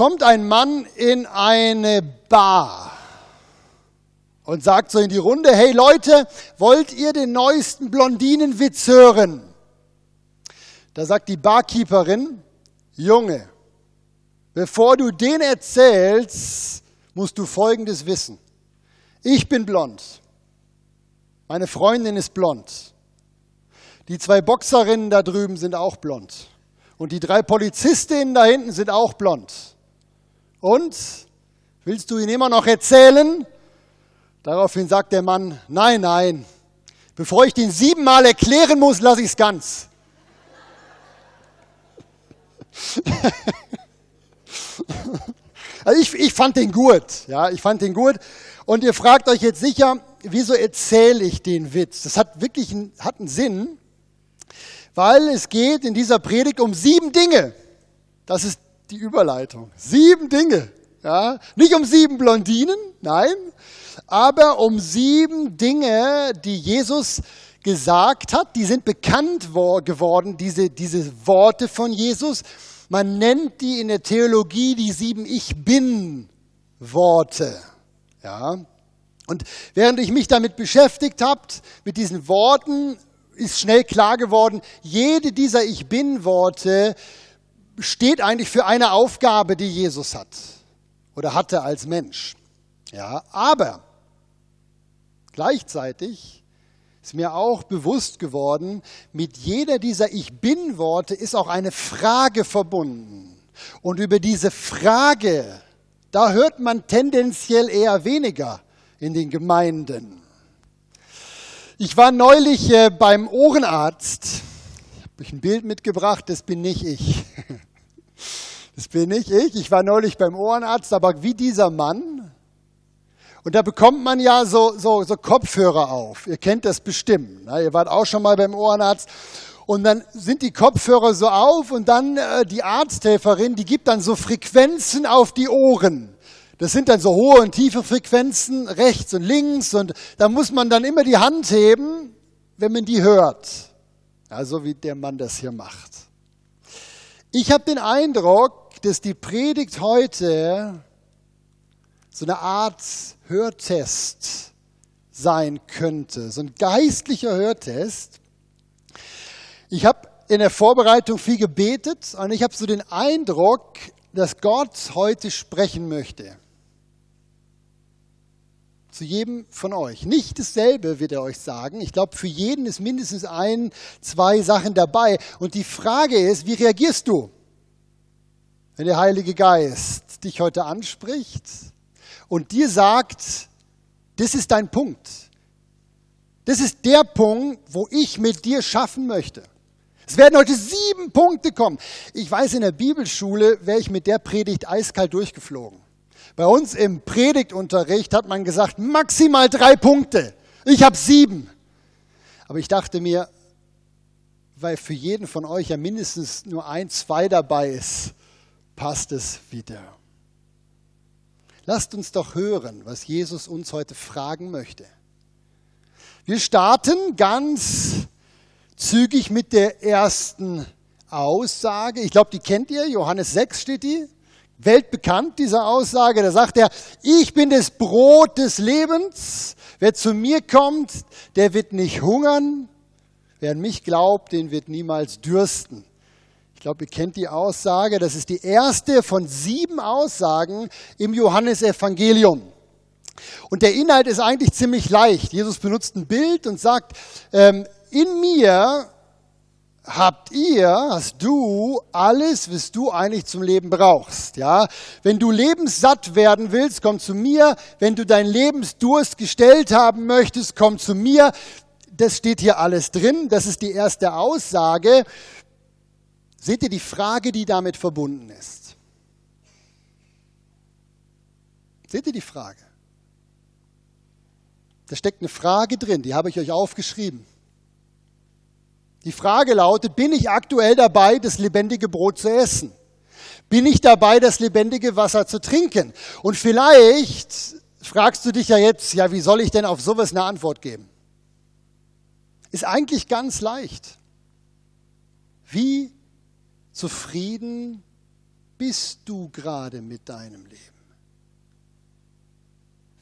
kommt ein Mann in eine Bar und sagt so in die Runde, hey Leute, wollt ihr den neuesten Blondinenwitz hören? Da sagt die Barkeeperin, Junge, bevor du den erzählst, musst du Folgendes wissen. Ich bin blond. Meine Freundin ist blond. Die zwei Boxerinnen da drüben sind auch blond. Und die drei Polizistinnen da hinten sind auch blond. Und willst du ihn immer noch erzählen? Daraufhin sagt der Mann, nein, nein, bevor ich den siebenmal erklären muss, lasse ich es ganz. also ich, ich fand den gut, ja, ich fand den gut. Und ihr fragt euch jetzt sicher, wieso erzähle ich den Witz? Das hat wirklich einen, hat einen Sinn, weil es geht in dieser Predigt um sieben Dinge. Das ist die Überleitung. Sieben Dinge. Ja, nicht um sieben Blondinen, nein, aber um sieben Dinge, die Jesus gesagt hat. Die sind bekannt geworden, diese, diese Worte von Jesus. Man nennt die in der Theologie die sieben Ich bin Worte. Ja. Und während ich mich damit beschäftigt habe, mit diesen Worten, ist schnell klar geworden, jede dieser Ich bin Worte steht eigentlich für eine Aufgabe, die Jesus hat oder hatte als Mensch. Ja, aber gleichzeitig ist mir auch bewusst geworden, mit jeder dieser Ich bin Worte ist auch eine Frage verbunden. Und über diese Frage, da hört man tendenziell eher weniger in den Gemeinden. Ich war neulich äh, beim Ohrenarzt. Habe ich ein Bild mitgebracht, das bin nicht ich. Das bin nicht ich. Ich war neulich beim Ohrenarzt, aber wie dieser Mann. Und da bekommt man ja so, so, so Kopfhörer auf. Ihr kennt das bestimmt. Ne? Ihr wart auch schon mal beim Ohrenarzt. Und dann sind die Kopfhörer so auf und dann äh, die Arzthelferin, die gibt dann so Frequenzen auf die Ohren. Das sind dann so hohe und tiefe Frequenzen rechts und links und da muss man dann immer die Hand heben, wenn man die hört. Ja, so wie der Mann das hier macht. Ich habe den Eindruck, dass die Predigt heute so eine Art Hörtest sein könnte, so ein geistlicher Hörtest. Ich habe in der Vorbereitung viel gebetet und ich habe so den Eindruck, dass Gott heute sprechen möchte. Zu jedem von euch. Nicht dasselbe wird er euch sagen. Ich glaube, für jeden ist mindestens ein, zwei Sachen dabei. Und die Frage ist, wie reagierst du? wenn der Heilige Geist dich heute anspricht und dir sagt, das ist dein Punkt. Das ist der Punkt, wo ich mit dir schaffen möchte. Es werden heute sieben Punkte kommen. Ich weiß, in der Bibelschule wäre ich mit der Predigt eiskalt durchgeflogen. Bei uns im Predigtunterricht hat man gesagt, maximal drei Punkte. Ich habe sieben. Aber ich dachte mir, weil für jeden von euch ja mindestens nur ein, zwei dabei ist, passt es wieder. Lasst uns doch hören, was Jesus uns heute fragen möchte. Wir starten ganz zügig mit der ersten Aussage. Ich glaube, die kennt ihr. Johannes 6 steht die. Weltbekannt, diese Aussage. Da sagt er, ich bin das Brot des Lebens. Wer zu mir kommt, der wird nicht hungern. Wer an mich glaubt, den wird niemals dürsten. Ich glaube, ihr kennt die Aussage. Das ist die erste von sieben Aussagen im Johannesevangelium. Und der Inhalt ist eigentlich ziemlich leicht. Jesus benutzt ein Bild und sagt, ähm, in mir habt ihr, hast du alles, was du eigentlich zum Leben brauchst. Ja, wenn du lebenssatt werden willst, komm zu mir. Wenn du deinen Lebensdurst gestellt haben möchtest, komm zu mir. Das steht hier alles drin. Das ist die erste Aussage. Seht ihr die Frage, die damit verbunden ist? Seht ihr die Frage? Da steckt eine Frage drin, die habe ich euch aufgeschrieben. Die Frage lautet, bin ich aktuell dabei, das lebendige Brot zu essen? Bin ich dabei, das lebendige Wasser zu trinken? Und vielleicht fragst du dich ja jetzt, ja, wie soll ich denn auf sowas eine Antwort geben? Ist eigentlich ganz leicht. Wie zufrieden bist du gerade mit deinem Leben?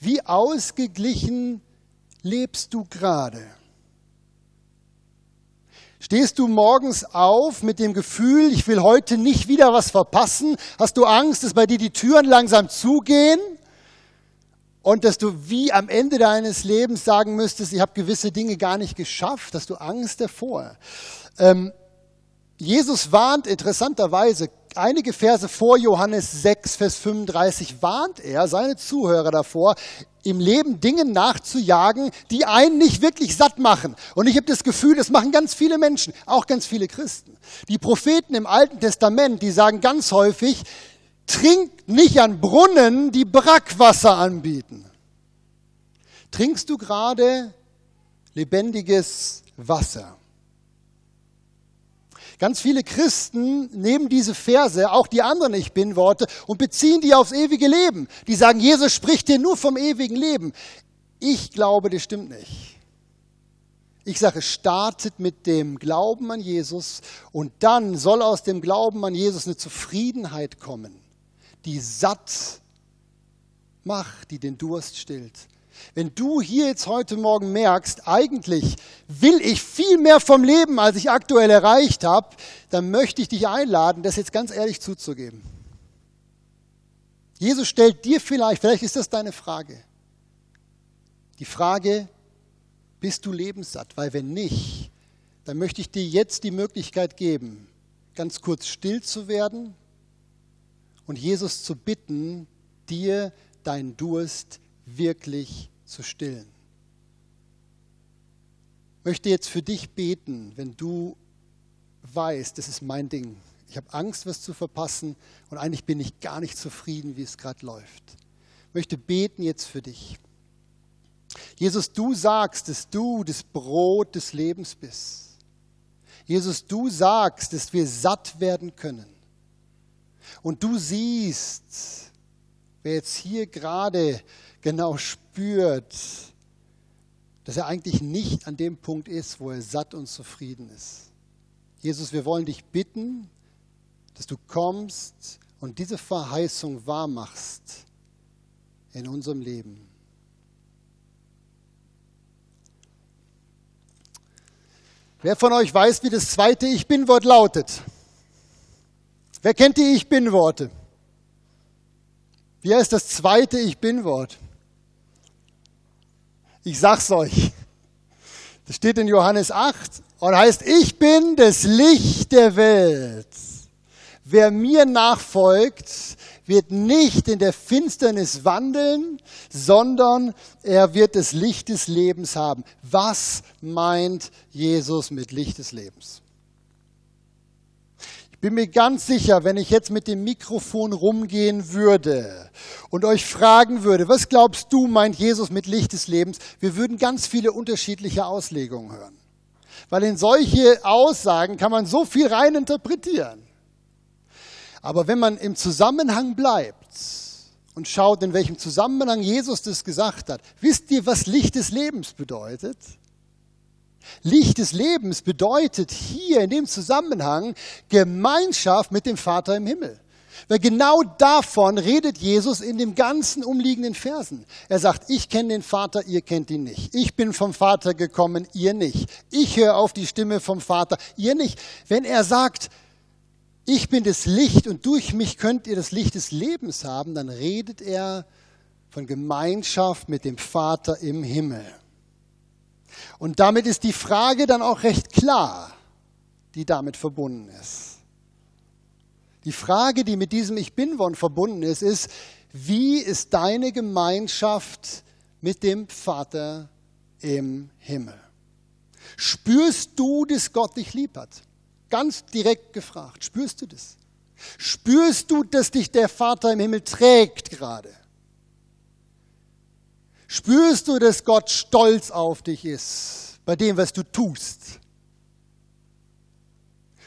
Wie ausgeglichen lebst du gerade? Stehst du morgens auf mit dem Gefühl, ich will heute nicht wieder was verpassen? Hast du Angst, dass bei dir die Türen langsam zugehen? Und dass du wie am Ende deines Lebens sagen müsstest, ich habe gewisse Dinge gar nicht geschafft? Hast du Angst davor? Ähm, Jesus warnt interessanterweise einige Verse vor Johannes 6, Vers 35 warnt er seine Zuhörer davor, im Leben Dingen nachzujagen, die einen nicht wirklich satt machen. Und ich habe das Gefühl, das machen ganz viele Menschen, auch ganz viele Christen. Die Propheten im Alten Testament, die sagen ganz häufig, trink nicht an Brunnen, die Brackwasser anbieten. Trinkst du gerade lebendiges Wasser? Ganz viele Christen nehmen diese Verse, auch die anderen Ich bin Worte, und beziehen die aufs ewige Leben. Die sagen, Jesus spricht dir nur vom ewigen Leben. Ich glaube, das stimmt nicht. Ich sage, startet mit dem Glauben an Jesus und dann soll aus dem Glauben an Jesus eine Zufriedenheit kommen, die satt macht, die den Durst stillt. Wenn du hier jetzt heute Morgen merkst, eigentlich will ich viel mehr vom Leben, als ich aktuell erreicht habe, dann möchte ich dich einladen, das jetzt ganz ehrlich zuzugeben. Jesus stellt dir vielleicht, vielleicht ist das deine Frage, die Frage, bist du lebenssatt? Weil wenn nicht, dann möchte ich dir jetzt die Möglichkeit geben, ganz kurz still zu werden und Jesus zu bitten, dir deinen Durst wirklich zu stillen. Ich möchte jetzt für dich beten, wenn du weißt, das ist mein Ding. Ich habe Angst, was zu verpassen und eigentlich bin ich gar nicht zufrieden, wie es gerade läuft. Ich möchte beten jetzt für dich. Jesus, du sagst, dass du das Brot des Lebens bist. Jesus, du sagst, dass wir satt werden können. Und du siehst, wer jetzt hier gerade genau spürt, dass er eigentlich nicht an dem Punkt ist, wo er satt und zufrieden ist. Jesus, wir wollen dich bitten, dass du kommst und diese Verheißung wahrmachst in unserem Leben. Wer von euch weiß, wie das zweite Ich bin-Wort lautet? Wer kennt die Ich bin-Worte? Wie heißt das zweite Ich bin-Wort? Ich sag's euch. Das steht in Johannes 8 und heißt, ich bin das Licht der Welt. Wer mir nachfolgt, wird nicht in der Finsternis wandeln, sondern er wird das Licht des Lebens haben. Was meint Jesus mit Licht des Lebens? Bin mir ganz sicher, wenn ich jetzt mit dem Mikrofon rumgehen würde und euch fragen würde, was glaubst du, meint Jesus mit Licht des Lebens, wir würden ganz viele unterschiedliche Auslegungen hören. Weil in solche Aussagen kann man so viel rein interpretieren. Aber wenn man im Zusammenhang bleibt und schaut, in welchem Zusammenhang Jesus das gesagt hat, wisst ihr, was Licht des Lebens bedeutet? Licht des Lebens bedeutet hier in dem Zusammenhang Gemeinschaft mit dem Vater im Himmel. Weil genau davon redet Jesus in den ganzen umliegenden Versen. Er sagt, ich kenne den Vater, ihr kennt ihn nicht. Ich bin vom Vater gekommen, ihr nicht. Ich höre auf die Stimme vom Vater, ihr nicht. Wenn er sagt, ich bin das Licht und durch mich könnt ihr das Licht des Lebens haben, dann redet er von Gemeinschaft mit dem Vater im Himmel. Und damit ist die Frage dann auch recht klar, die damit verbunden ist. Die Frage, die mit diesem Ich bin-Wort verbunden ist, ist, wie ist deine Gemeinschaft mit dem Vater im Himmel? Spürst du, dass Gott dich lieb hat? Ganz direkt gefragt, spürst du das? Spürst du, dass dich der Vater im Himmel trägt gerade? Spürst du, dass Gott stolz auf dich ist bei dem, was du tust?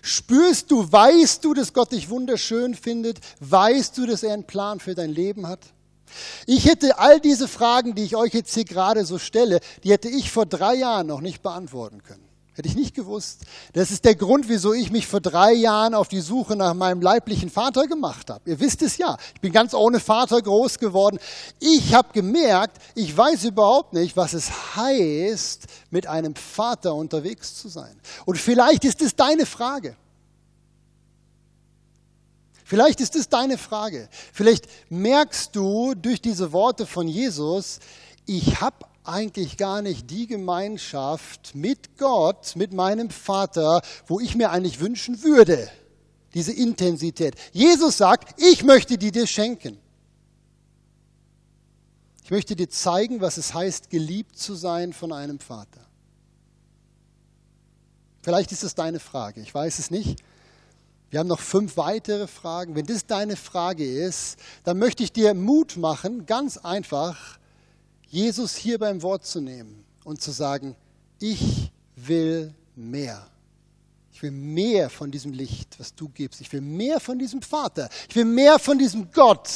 Spürst du, weißt du, dass Gott dich wunderschön findet? Weißt du, dass er einen Plan für dein Leben hat? Ich hätte all diese Fragen, die ich euch jetzt hier gerade so stelle, die hätte ich vor drei Jahren noch nicht beantworten können. Hätte ich nicht gewusst. Das ist der Grund, wieso ich mich vor drei Jahren auf die Suche nach meinem leiblichen Vater gemacht habe. Ihr wisst es ja. Ich bin ganz ohne Vater groß geworden. Ich habe gemerkt, ich weiß überhaupt nicht, was es heißt, mit einem Vater unterwegs zu sein. Und vielleicht ist es deine Frage. Vielleicht ist es deine Frage. Vielleicht merkst du durch diese Worte von Jesus, ich habe eigentlich gar nicht die Gemeinschaft mit Gott, mit meinem Vater, wo ich mir eigentlich wünschen würde. Diese Intensität. Jesus sagt, ich möchte die dir schenken. Ich möchte dir zeigen, was es heißt, geliebt zu sein von einem Vater. Vielleicht ist es deine Frage, ich weiß es nicht. Wir haben noch fünf weitere Fragen. Wenn das deine Frage ist, dann möchte ich dir Mut machen, ganz einfach, Jesus hier beim Wort zu nehmen und zu sagen, ich will mehr. Ich will mehr von diesem Licht, was du gibst. Ich will mehr von diesem Vater. Ich will mehr von diesem Gott.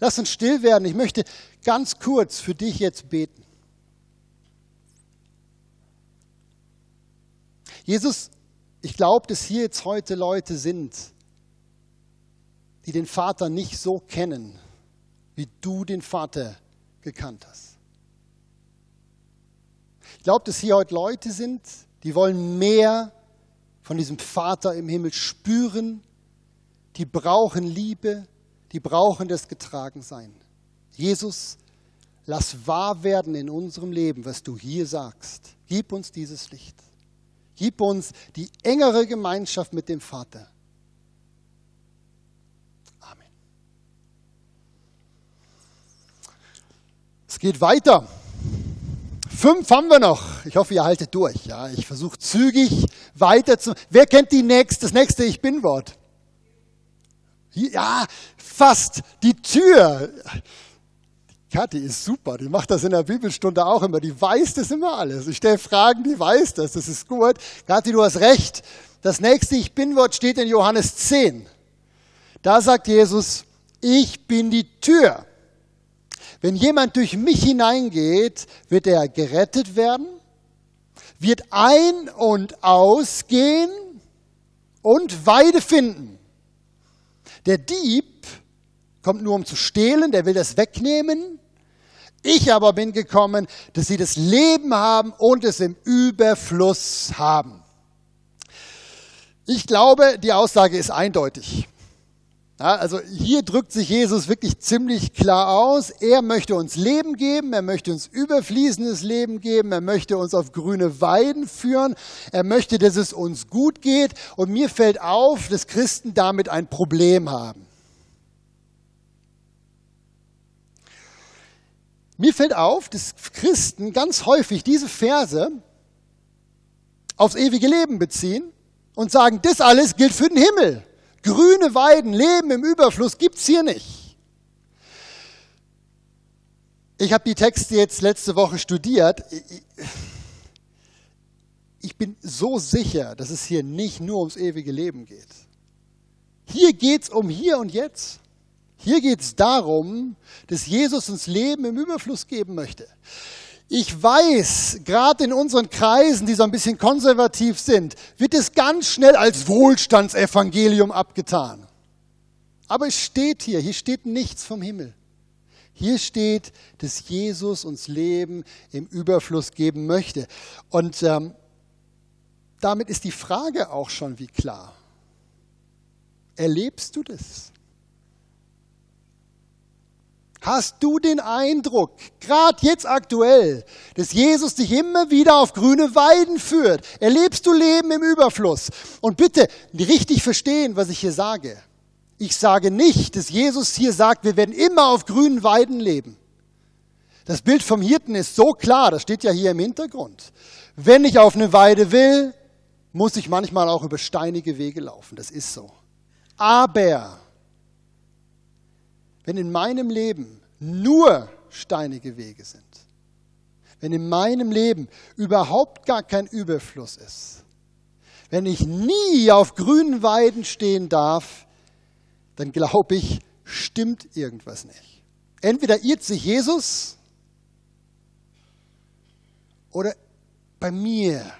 Lass uns still werden. Ich möchte ganz kurz für dich jetzt beten. Jesus, ich glaube, dass hier jetzt heute Leute sind, die den Vater nicht so kennen, wie du den Vater gekannt hast. Ich glaube, dass hier heute Leute sind, die wollen mehr von diesem Vater im Himmel spüren. Die brauchen Liebe, die brauchen das Getragensein. Jesus, lass wahr werden in unserem Leben, was du hier sagst. Gib uns dieses Licht. Gib uns die engere Gemeinschaft mit dem Vater. Amen. Es geht weiter. Fünf haben wir noch. Ich hoffe, ihr haltet durch. Ja, ich versuche zügig weiter zu. Wer kennt die nächste, das nächste Ich bin Wort? Ja, fast. Die Tür. Kathi ist super, die macht das in der Bibelstunde auch immer, die weiß das immer alles. Ich stelle Fragen, die weiß das, das ist gut. Kathi, du hast recht. Das nächste Ich bin-Wort steht in Johannes 10. Da sagt Jesus, ich bin die Tür. Wenn jemand durch mich hineingeht, wird er gerettet werden, wird ein- und ausgehen und Weide finden. Der Dieb kommt nur um zu stehlen, der will das wegnehmen. Ich aber bin gekommen, dass sie das Leben haben und es im Überfluss haben. Ich glaube, die Aussage ist eindeutig. Ja, also hier drückt sich Jesus wirklich ziemlich klar aus. Er möchte uns Leben geben, er möchte uns überfließendes Leben geben, er möchte uns auf grüne Weiden führen, er möchte, dass es uns gut geht. Und mir fällt auf, dass Christen damit ein Problem haben. Mir fällt auf, dass Christen ganz häufig diese Verse aufs ewige Leben beziehen und sagen, das alles gilt für den Himmel. Grüne Weiden, Leben im Überfluss gibt es hier nicht. Ich habe die Texte jetzt letzte Woche studiert. Ich bin so sicher, dass es hier nicht nur ums ewige Leben geht. Hier geht es um hier und jetzt. Hier geht es darum, dass Jesus uns Leben im Überfluss geben möchte. Ich weiß, gerade in unseren Kreisen, die so ein bisschen konservativ sind, wird es ganz schnell als Wohlstandsevangelium abgetan. Aber es steht hier, hier steht nichts vom Himmel. Hier steht, dass Jesus uns Leben im Überfluss geben möchte. Und ähm, damit ist die Frage auch schon wie klar. Erlebst du das? Hast du den Eindruck, gerade jetzt aktuell, dass Jesus dich immer wieder auf grüne Weiden führt? Erlebst du Leben im Überfluss? Und bitte richtig verstehen, was ich hier sage. Ich sage nicht, dass Jesus hier sagt, wir werden immer auf grünen Weiden leben. Das Bild vom Hirten ist so klar, das steht ja hier im Hintergrund. Wenn ich auf eine Weide will, muss ich manchmal auch über steinige Wege laufen. Das ist so. Aber wenn in meinem Leben nur steinige Wege sind, wenn in meinem Leben überhaupt gar kein Überfluss ist, wenn ich nie auf grünen Weiden stehen darf, dann glaube ich, stimmt irgendwas nicht. Entweder irrt sich Jesus oder bei mir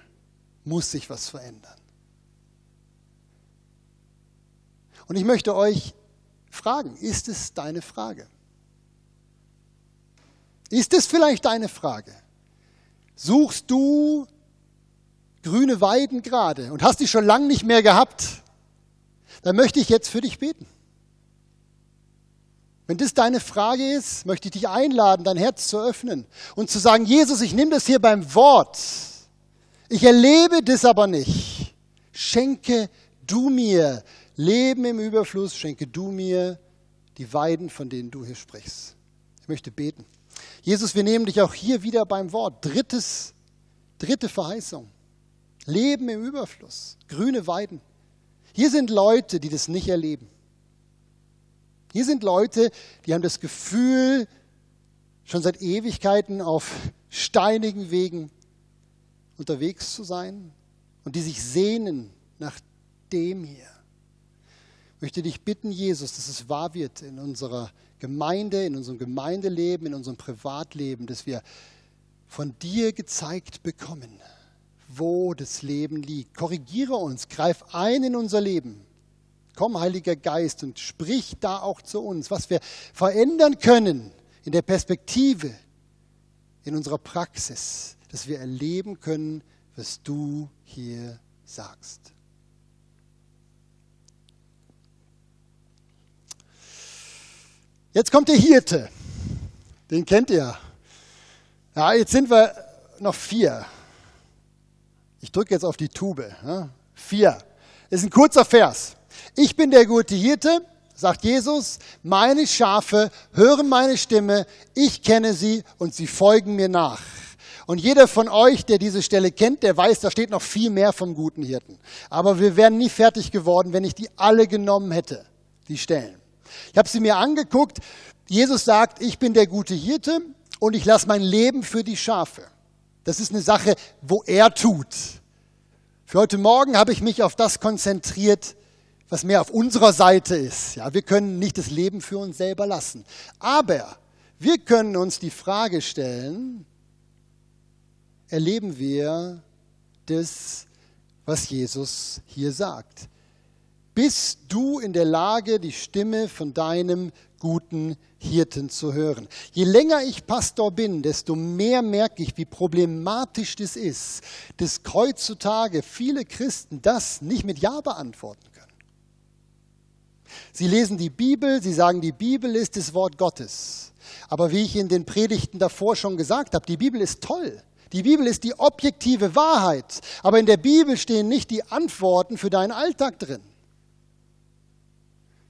muss sich was verändern. Und ich möchte euch fragen, ist es deine Frage? Ist es vielleicht deine Frage? Suchst du grüne Weiden gerade und hast die schon lange nicht mehr gehabt? Dann möchte ich jetzt für dich beten. Wenn das deine Frage ist, möchte ich dich einladen, dein Herz zu öffnen und zu sagen, Jesus, ich nehme das hier beim Wort. Ich erlebe das aber nicht. Schenke du mir Leben im Überfluss, schenke du mir die Weiden, von denen du hier sprichst. Ich möchte beten. Jesus, wir nehmen dich auch hier wieder beim Wort. Drittes, dritte Verheißung. Leben im Überfluss, grüne Weiden. Hier sind Leute, die das nicht erleben. Hier sind Leute, die haben das Gefühl, schon seit Ewigkeiten auf steinigen Wegen unterwegs zu sein und die sich sehnen nach dem hier. Ich möchte dich bitten, Jesus, dass es wahr wird in unserer Gemeinde, in unserem Gemeindeleben, in unserem Privatleben, dass wir von dir gezeigt bekommen, wo das Leben liegt. Korrigiere uns, greif ein in unser Leben. Komm, Heiliger Geist, und sprich da auch zu uns, was wir verändern können in der Perspektive, in unserer Praxis, dass wir erleben können, was du hier sagst. Jetzt kommt der Hirte. Den kennt ihr. Ja, jetzt sind wir noch vier. Ich drücke jetzt auf die Tube. Ja, vier. Das ist ein kurzer Vers. Ich bin der gute Hirte, sagt Jesus, meine Schafe hören meine Stimme, ich kenne sie und sie folgen mir nach. Und jeder von euch, der diese Stelle kennt, der weiß, da steht noch viel mehr vom guten Hirten. Aber wir wären nie fertig geworden, wenn ich die alle genommen hätte, die Stellen. Ich habe sie mir angeguckt. Jesus sagt, ich bin der gute Hirte und ich lasse mein Leben für die Schafe. Das ist eine Sache, wo er tut. Für heute Morgen habe ich mich auf das konzentriert, was mehr auf unserer Seite ist. Ja, wir können nicht das Leben für uns selber lassen. Aber wir können uns die Frage stellen, erleben wir das, was Jesus hier sagt? Bist du in der Lage, die Stimme von deinem guten Hirten zu hören? Je länger ich Pastor bin, desto mehr merke ich, wie problematisch das ist, dass heutzutage viele Christen das nicht mit Ja beantworten Sie lesen die Bibel, sie sagen, die Bibel ist das Wort Gottes. Aber wie ich in den Predigten davor schon gesagt habe, die Bibel ist toll. Die Bibel ist die objektive Wahrheit. Aber in der Bibel stehen nicht die Antworten für deinen Alltag drin.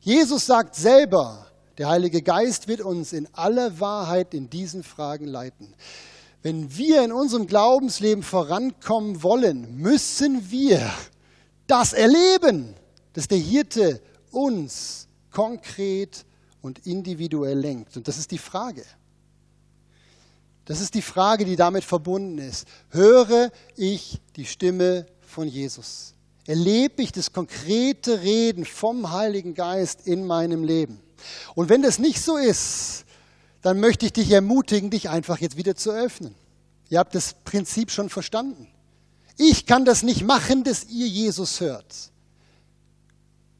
Jesus sagt selber, der Heilige Geist wird uns in aller Wahrheit in diesen Fragen leiten. Wenn wir in unserem Glaubensleben vorankommen wollen, müssen wir das erleben, dass der Hirte uns konkret und individuell lenkt. Und das ist die Frage. Das ist die Frage, die damit verbunden ist. Höre ich die Stimme von Jesus? Erlebe ich das konkrete Reden vom Heiligen Geist in meinem Leben? Und wenn das nicht so ist, dann möchte ich dich ermutigen, dich einfach jetzt wieder zu öffnen. Ihr habt das Prinzip schon verstanden. Ich kann das nicht machen, dass ihr Jesus hört.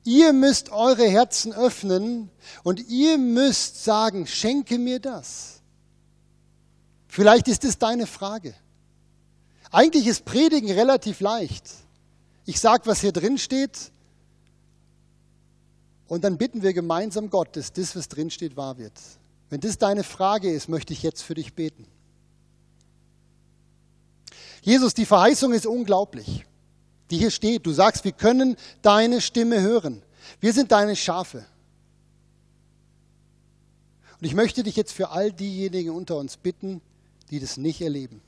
Ihr müsst eure Herzen öffnen und ihr müsst sagen, schenke mir das. Vielleicht ist es deine Frage. Eigentlich ist Predigen relativ leicht. Ich sage, was hier drin steht und dann bitten wir gemeinsam Gott, dass das, was drin steht, wahr wird. Wenn das deine Frage ist, möchte ich jetzt für dich beten. Jesus, die Verheißung ist unglaublich die hier steht. Du sagst, wir können deine Stimme hören. Wir sind deine Schafe. Und ich möchte dich jetzt für all diejenigen unter uns bitten, die das nicht erleben,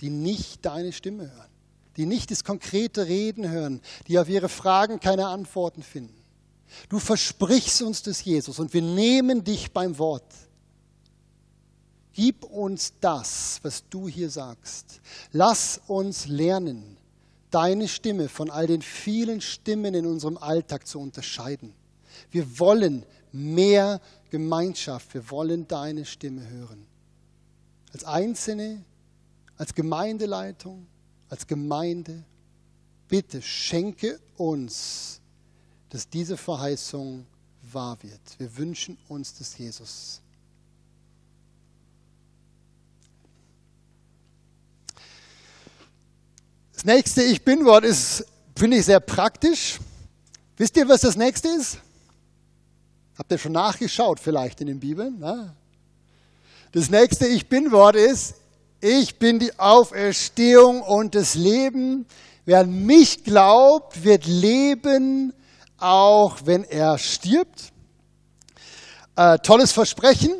die nicht deine Stimme hören, die nicht das konkrete Reden hören, die auf ihre Fragen keine Antworten finden. Du versprichst uns das, Jesus, und wir nehmen dich beim Wort. Gib uns das, was du hier sagst. Lass uns lernen, deine Stimme von all den vielen Stimmen in unserem Alltag zu unterscheiden. Wir wollen mehr Gemeinschaft, wir wollen deine Stimme hören. Als Einzelne, als Gemeindeleitung, als Gemeinde, bitte schenke uns, dass diese Verheißung wahr wird. Wir wünschen uns das Jesus. Das nächste Ich bin-Wort ist, finde ich, sehr praktisch. Wisst ihr, was das nächste ist? Habt ihr schon nachgeschaut vielleicht in den Bibeln? Na? Das nächste Ich bin-Wort ist, ich bin die Auferstehung und das Leben. Wer an mich glaubt, wird leben, auch wenn er stirbt. Äh, tolles Versprechen.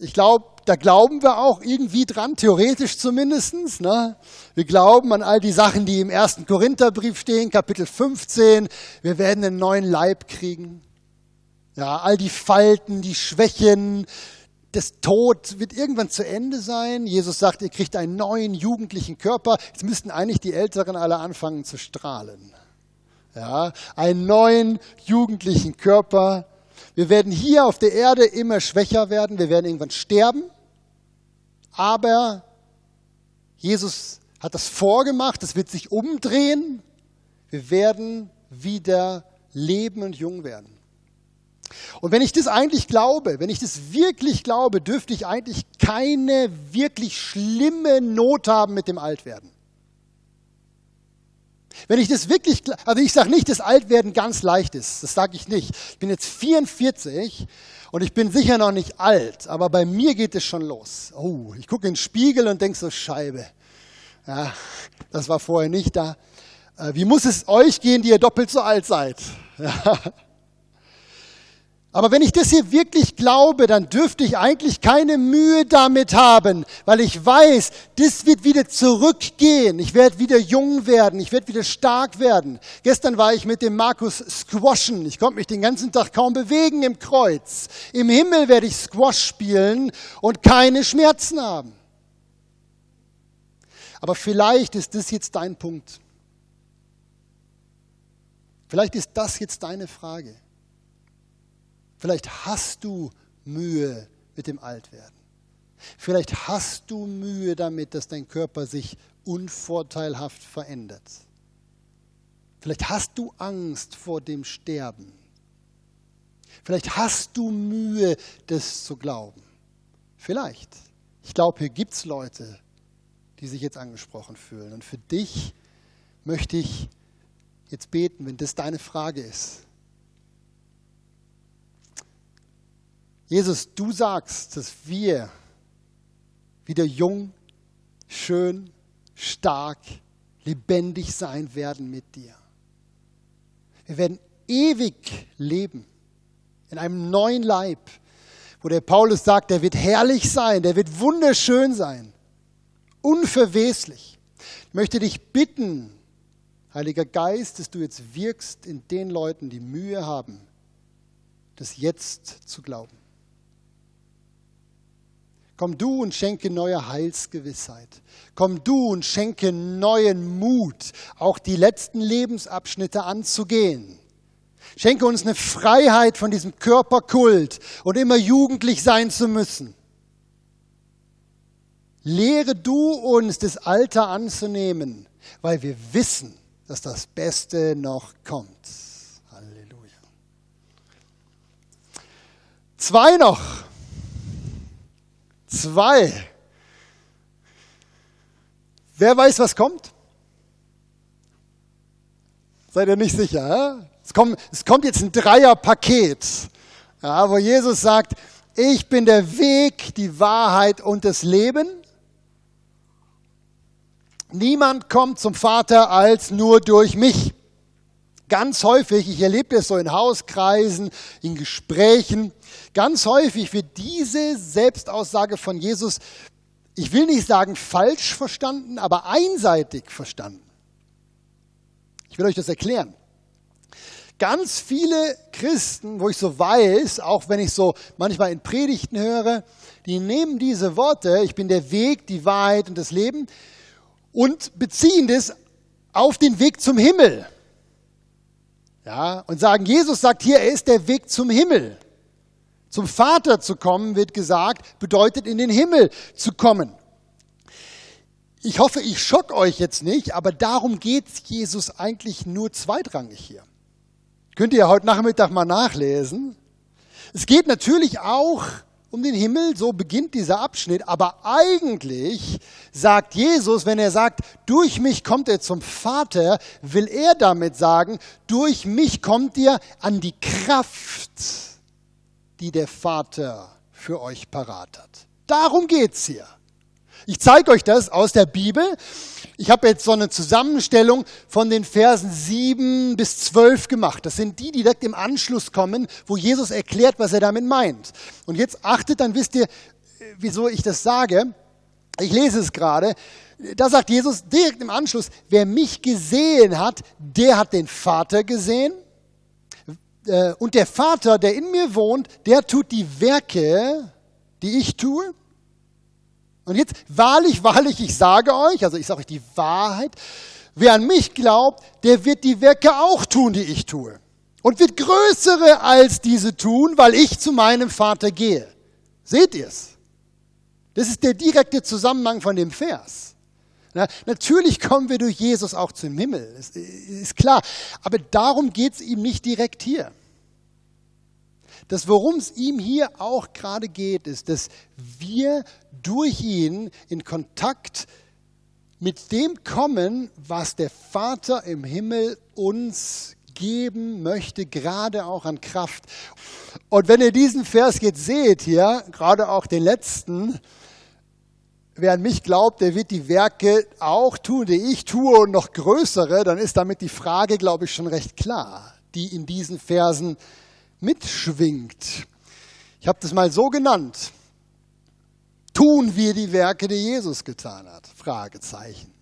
Ich glaube, da glauben wir auch irgendwie dran, theoretisch zumindest. Ne? Wir glauben an all die Sachen, die im ersten Korintherbrief stehen, Kapitel 15. Wir werden einen neuen Leib kriegen. Ja, all die Falten, die Schwächen, das Tod wird irgendwann zu Ende sein. Jesus sagt, ihr kriegt einen neuen jugendlichen Körper. Jetzt müssten eigentlich die Älteren alle anfangen zu strahlen. Ja, einen neuen jugendlichen Körper. Wir werden hier auf der Erde immer schwächer werden. Wir werden irgendwann sterben. Aber Jesus hat das vorgemacht. Es wird sich umdrehen. Wir werden wieder leben und jung werden. Und wenn ich das eigentlich glaube, wenn ich das wirklich glaube, dürfte ich eigentlich keine wirklich schlimme Not haben mit dem Altwerden. Wenn ich das wirklich, also ich sage nicht, dass Altwerden ganz leicht ist, das sage ich nicht. Ich bin jetzt 44 und ich bin sicher noch nicht alt, aber bei mir geht es schon los. Oh, ich gucke in den Spiegel und denke so, Scheibe. Ja, das war vorher nicht da. Äh, wie muss es euch gehen, die ihr doppelt so alt seid? Ja. Aber wenn ich das hier wirklich glaube, dann dürfte ich eigentlich keine Mühe damit haben, weil ich weiß, das wird wieder zurückgehen. Ich werde wieder jung werden, ich werde wieder stark werden. Gestern war ich mit dem Markus squashen. Ich konnte mich den ganzen Tag kaum bewegen im Kreuz. Im Himmel werde ich Squash spielen und keine Schmerzen haben. Aber vielleicht ist das jetzt dein Punkt. Vielleicht ist das jetzt deine Frage. Vielleicht hast du Mühe mit dem Altwerden. Vielleicht hast du Mühe damit, dass dein Körper sich unvorteilhaft verändert. Vielleicht hast du Angst vor dem Sterben. Vielleicht hast du Mühe, das zu glauben. Vielleicht. Ich glaube, hier gibt es Leute, die sich jetzt angesprochen fühlen. Und für dich möchte ich jetzt beten, wenn das deine Frage ist. Jesus, du sagst, dass wir wieder jung, schön, stark, lebendig sein werden mit dir. Wir werden ewig leben in einem neuen Leib, wo der Paulus sagt, der wird herrlich sein, der wird wunderschön sein, unverweslich. Ich möchte dich bitten, Heiliger Geist, dass du jetzt wirkst in den Leuten, die Mühe haben, das jetzt zu glauben. Komm du und schenke neue Heilsgewissheit. Komm du und schenke neuen Mut, auch die letzten Lebensabschnitte anzugehen. Schenke uns eine Freiheit von diesem Körperkult und immer jugendlich sein zu müssen. Lehre du uns, das Alter anzunehmen, weil wir wissen, dass das Beste noch kommt. Halleluja. Zwei noch. Zwei. Wer weiß, was kommt? Seid ihr nicht sicher? Ja? Es, kommt, es kommt jetzt ein Dreierpaket, ja, wo Jesus sagt, ich bin der Weg, die Wahrheit und das Leben. Niemand kommt zum Vater als nur durch mich. Ganz häufig, ich erlebe das so in Hauskreisen, in Gesprächen, ganz häufig wird diese Selbstaussage von Jesus, ich will nicht sagen falsch verstanden, aber einseitig verstanden. Ich will euch das erklären. Ganz viele Christen, wo ich so weiß, auch wenn ich so manchmal in Predigten höre, die nehmen diese Worte, ich bin der Weg, die Wahrheit und das Leben, und beziehen das auf den Weg zum Himmel. Ja, und sagen, Jesus sagt hier, er ist der Weg zum Himmel. Zum Vater zu kommen, wird gesagt, bedeutet in den Himmel zu kommen. Ich hoffe, ich schock euch jetzt nicht, aber darum geht Jesus eigentlich nur zweitrangig hier. Könnt ihr heute Nachmittag mal nachlesen. Es geht natürlich auch um den Himmel, so beginnt dieser Abschnitt, aber eigentlich sagt Jesus, wenn er sagt, durch mich kommt er zum Vater, will er damit sagen, durch mich kommt ihr an die Kraft, die der Vater für euch parat hat. Darum geht's hier. Ich zeige euch das aus der Bibel. Ich habe jetzt so eine Zusammenstellung von den Versen 7 bis 12 gemacht. Das sind die, die direkt im Anschluss kommen, wo Jesus erklärt, was er damit meint. Und jetzt achtet, dann wisst ihr, wieso ich das sage. Ich lese es gerade. Da sagt Jesus direkt im Anschluss, wer mich gesehen hat, der hat den Vater gesehen. Äh, und der Vater, der in mir wohnt, der tut die Werke, die ich tue. Und jetzt, wahrlich, wahrlich, ich sage euch, also ich sage euch die Wahrheit, wer an mich glaubt, der wird die Werke auch tun, die ich tue. Und wird größere als diese tun, weil ich zu meinem Vater gehe. Seht ihr es? Das ist der direkte Zusammenhang von dem Vers. Na, natürlich kommen wir durch Jesus auch zum Himmel, ist, ist klar. Aber darum geht es ihm nicht direkt hier. Das, worum es ihm hier auch gerade geht, ist, dass wir durch ihn in Kontakt mit dem kommen, was der Vater im Himmel uns geben möchte, gerade auch an Kraft. Und wenn ihr diesen Vers jetzt seht hier, gerade auch den letzten, wer an mich glaubt, der wird die Werke auch tun, die ich tue und noch größere, dann ist damit die Frage, glaube ich, schon recht klar, die in diesen Versen mitschwingt. Ich habe das mal so genannt. Tun wir die Werke, die Jesus getan hat? Fragezeichen.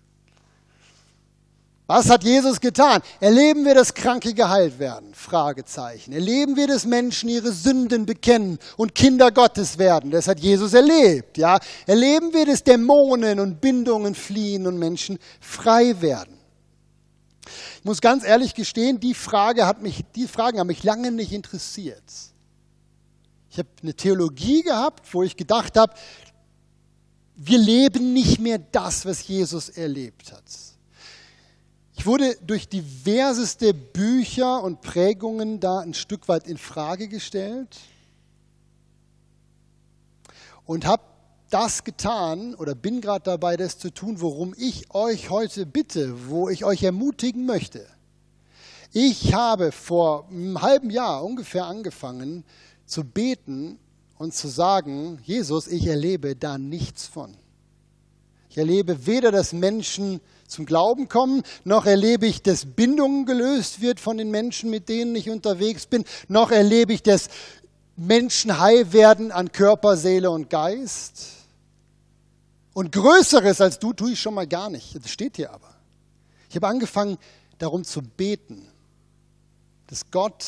Was hat Jesus getan? Erleben wir, dass Kranke geheilt werden? Fragezeichen. Erleben wir, dass Menschen ihre Sünden bekennen und Kinder Gottes werden? Das hat Jesus erlebt, ja? Erleben wir, dass Dämonen und Bindungen fliehen und Menschen frei werden? Ich muss ganz ehrlich gestehen, die, Frage hat mich, die Fragen haben mich lange nicht interessiert. Ich habe eine Theologie gehabt, wo ich gedacht habe, wir leben nicht mehr das, was Jesus erlebt hat. Ich wurde durch diverseste Bücher und Prägungen da ein Stück weit in Frage gestellt und habe das getan oder bin gerade dabei, das zu tun, worum ich euch heute bitte, wo ich euch ermutigen möchte. Ich habe vor einem halben Jahr ungefähr angefangen zu beten und zu sagen, Jesus, ich erlebe da nichts von. Ich erlebe weder, dass Menschen zum Glauben kommen, noch erlebe ich, dass Bindungen gelöst wird von den Menschen, mit denen ich unterwegs bin, noch erlebe ich, dass Menschen heil werden an Körper, Seele und Geist. Und Größeres als du tue ich schon mal gar nicht. Das steht hier aber. Ich habe angefangen, darum zu beten, dass Gott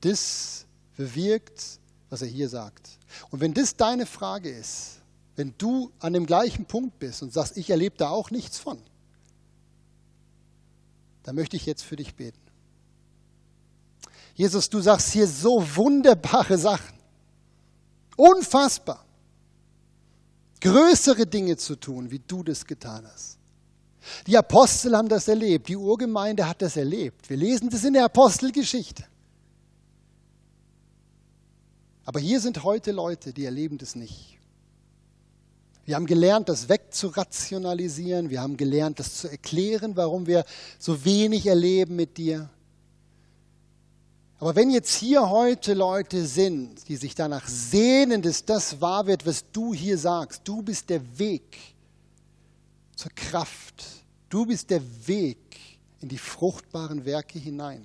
das bewirkt, was er hier sagt. Und wenn das deine Frage ist, wenn du an dem gleichen Punkt bist und sagst, ich erlebe da auch nichts von, dann möchte ich jetzt für dich beten. Jesus, du sagst hier so wunderbare Sachen. Unfassbar größere Dinge zu tun, wie du das getan hast. Die Apostel haben das erlebt, die Urgemeinde hat das erlebt. Wir lesen das in der Apostelgeschichte. Aber hier sind heute Leute, die erleben das nicht. Wir haben gelernt, das wegzurationalisieren. Wir haben gelernt, das zu erklären, warum wir so wenig erleben mit dir. Aber wenn jetzt hier heute Leute sind, die sich danach sehnen, dass das wahr wird, was du hier sagst, du bist der Weg zur Kraft, du bist der Weg in die fruchtbaren Werke hinein.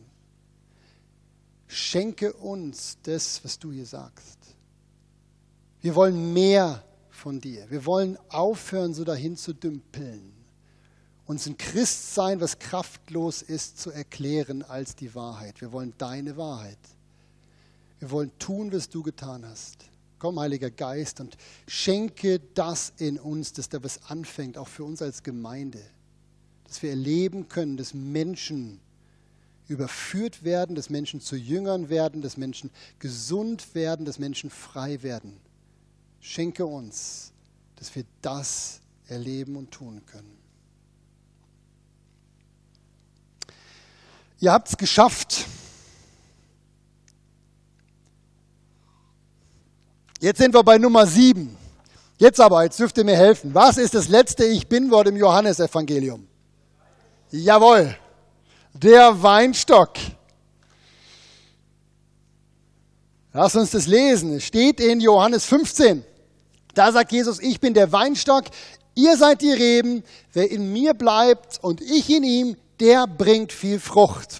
Schenke uns das, was du hier sagst. Wir wollen mehr von dir. Wir wollen aufhören, so dahin zu dümpeln uns ein Christsein, was kraftlos ist, zu erklären als die Wahrheit. Wir wollen deine Wahrheit. Wir wollen tun, was du getan hast. Komm, Heiliger Geist, und schenke das in uns, dass da was anfängt, auch für uns als Gemeinde. Dass wir erleben können, dass Menschen überführt werden, dass Menschen zu Jüngern werden, dass Menschen gesund werden, dass Menschen frei werden. Schenke uns, dass wir das erleben und tun können. Ihr habt es geschafft. Jetzt sind wir bei Nummer sieben. Jetzt aber, jetzt dürft ihr mir helfen. Was ist das letzte Ich Bin-Wort im Johannesevangelium? Jawohl, der Weinstock. Lass uns das lesen. Es steht in Johannes 15. Da sagt Jesus, ich bin der Weinstock, ihr seid die Reben, wer in mir bleibt und ich in ihm, der bringt viel Frucht.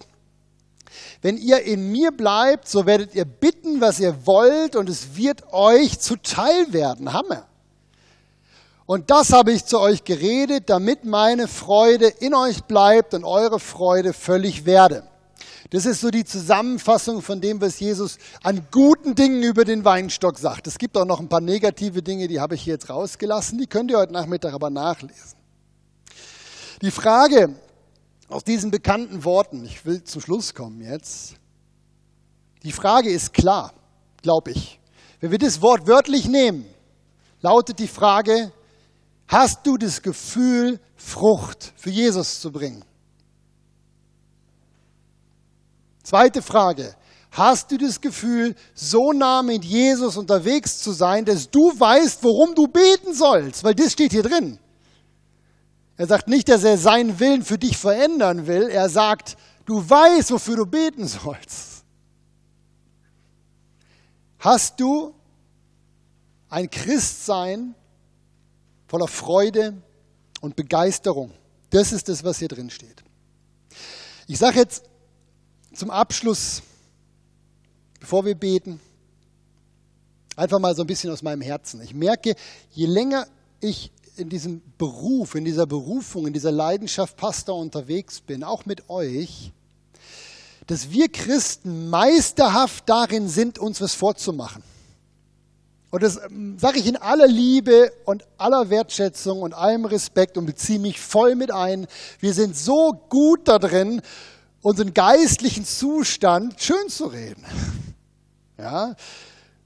Wenn ihr in mir bleibt, so werdet ihr bitten, was ihr wollt, und es wird euch zuteil werden. Hammer. Und das habe ich zu euch geredet, damit meine Freude in euch bleibt und eure Freude völlig werde. Das ist so die Zusammenfassung von dem, was Jesus an guten Dingen über den Weinstock sagt. Es gibt auch noch ein paar negative Dinge, die habe ich hier jetzt rausgelassen. Die könnt ihr heute Nachmittag aber nachlesen. Die Frage aus diesen bekannten Worten, ich will zum Schluss kommen jetzt. Die Frage ist klar, glaube ich. Wenn wir das Wort wörtlich nehmen, lautet die Frage, hast du das Gefühl, Frucht für Jesus zu bringen? Zweite Frage. Hast du das Gefühl, so nah mit Jesus unterwegs zu sein, dass du weißt, worum du beten sollst? Weil das steht hier drin. Er sagt nicht, dass er seinen Willen für dich verändern will. Er sagt, du weißt, wofür du beten sollst. Hast du ein Christsein voller Freude und Begeisterung? Das ist das, was hier drin steht. Ich sage jetzt zum Abschluss, bevor wir beten, einfach mal so ein bisschen aus meinem Herzen. Ich merke, je länger ich in diesem Beruf, in dieser Berufung, in dieser Leidenschaft Pastor unterwegs bin, auch mit euch, dass wir Christen meisterhaft darin sind, uns was vorzumachen. Und das ähm, sage ich in aller Liebe und aller Wertschätzung und allem Respekt und beziehe mich voll mit ein. Wir sind so gut da drin, unseren geistlichen Zustand schön zu reden. Ja,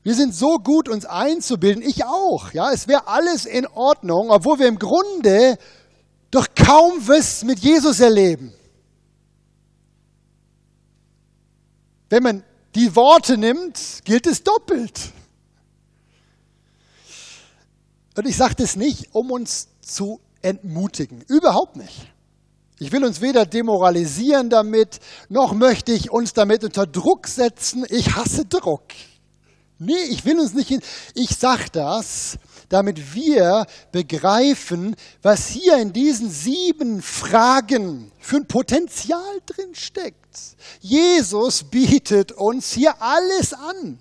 wir sind so gut, uns einzubilden, ich auch. Ja, es wäre alles in Ordnung, obwohl wir im Grunde doch kaum was mit Jesus erleben. Wenn man die Worte nimmt, gilt es doppelt. Und ich sage das nicht, um uns zu entmutigen. Überhaupt nicht. Ich will uns weder demoralisieren damit, noch möchte ich uns damit unter Druck setzen. Ich hasse Druck. Nee, ich will uns nicht hin. Ich sage das, damit wir begreifen, was hier in diesen sieben Fragen für ein Potenzial drin steckt. Jesus bietet uns hier alles an.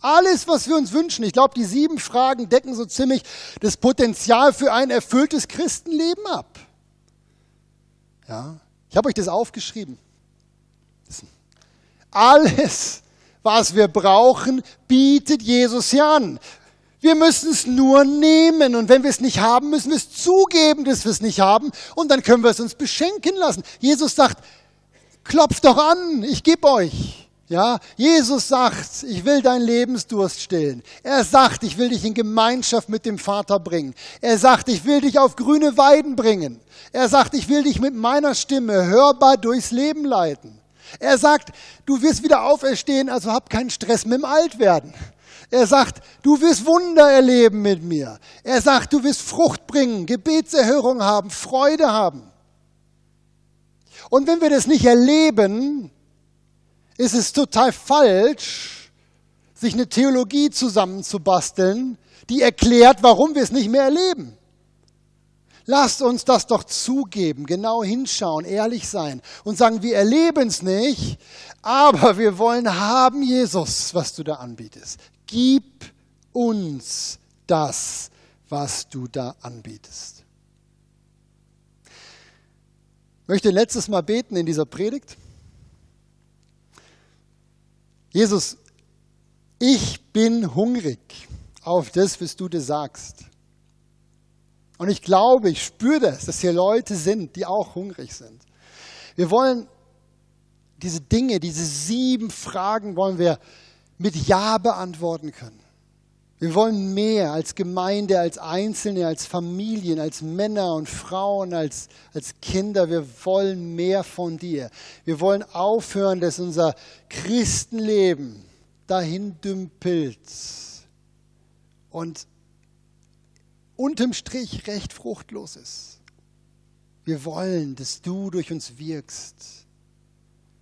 Alles, was wir uns wünschen. Ich glaube, die sieben Fragen decken so ziemlich das Potenzial für ein erfülltes Christenleben ab. Ja, ich habe euch das aufgeschrieben. Alles, was wir brauchen, bietet Jesus hier an. Wir müssen es nur nehmen und wenn wir es nicht haben, müssen wir es zugeben, dass wir es nicht haben und dann können wir es uns beschenken lassen. Jesus sagt, klopft doch an, ich gebe euch. Ja, Jesus sagt, ich will deinen Lebensdurst stillen. Er sagt, ich will dich in Gemeinschaft mit dem Vater bringen. Er sagt, ich will dich auf grüne Weiden bringen. Er sagt, ich will dich mit meiner Stimme hörbar durchs Leben leiten. Er sagt, du wirst wieder auferstehen, also hab keinen Stress mit dem Altwerden. Er sagt, du wirst Wunder erleben mit mir. Er sagt, du wirst Frucht bringen, Gebetserhörung haben, Freude haben. Und wenn wir das nicht erleben, ist es total falsch, sich eine Theologie zusammenzubasteln, die erklärt, warum wir es nicht mehr erleben. Lasst uns das doch zugeben, genau hinschauen, ehrlich sein und sagen, wir erleben es nicht, aber wir wollen haben, Jesus, was du da anbietest. Gib uns das, was du da anbietest. Ich möchte letztes Mal beten in dieser Predigt. Jesus, ich bin hungrig auf das, was du dir sagst. Und ich glaube, ich spüre das, dass hier Leute sind, die auch hungrig sind. Wir wollen diese Dinge, diese sieben Fragen wollen wir mit Ja beantworten können. Wir wollen mehr als Gemeinde, als Einzelne, als Familien, als Männer und Frauen, als, als Kinder. Wir wollen mehr von dir. Wir wollen aufhören, dass unser Christenleben dahin dümpelt und unterm Strich recht fruchtlos ist. Wir wollen, dass du durch uns wirkst.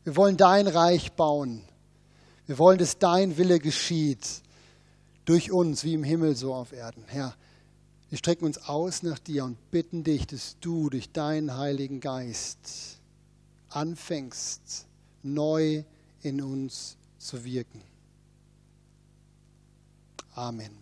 Wir wollen dein Reich bauen. Wir wollen, dass dein Wille geschieht durch uns, wie im Himmel, so auf Erden. Herr, wir strecken uns aus nach dir und bitten dich, dass du durch deinen Heiligen Geist anfängst, neu in uns zu wirken. Amen.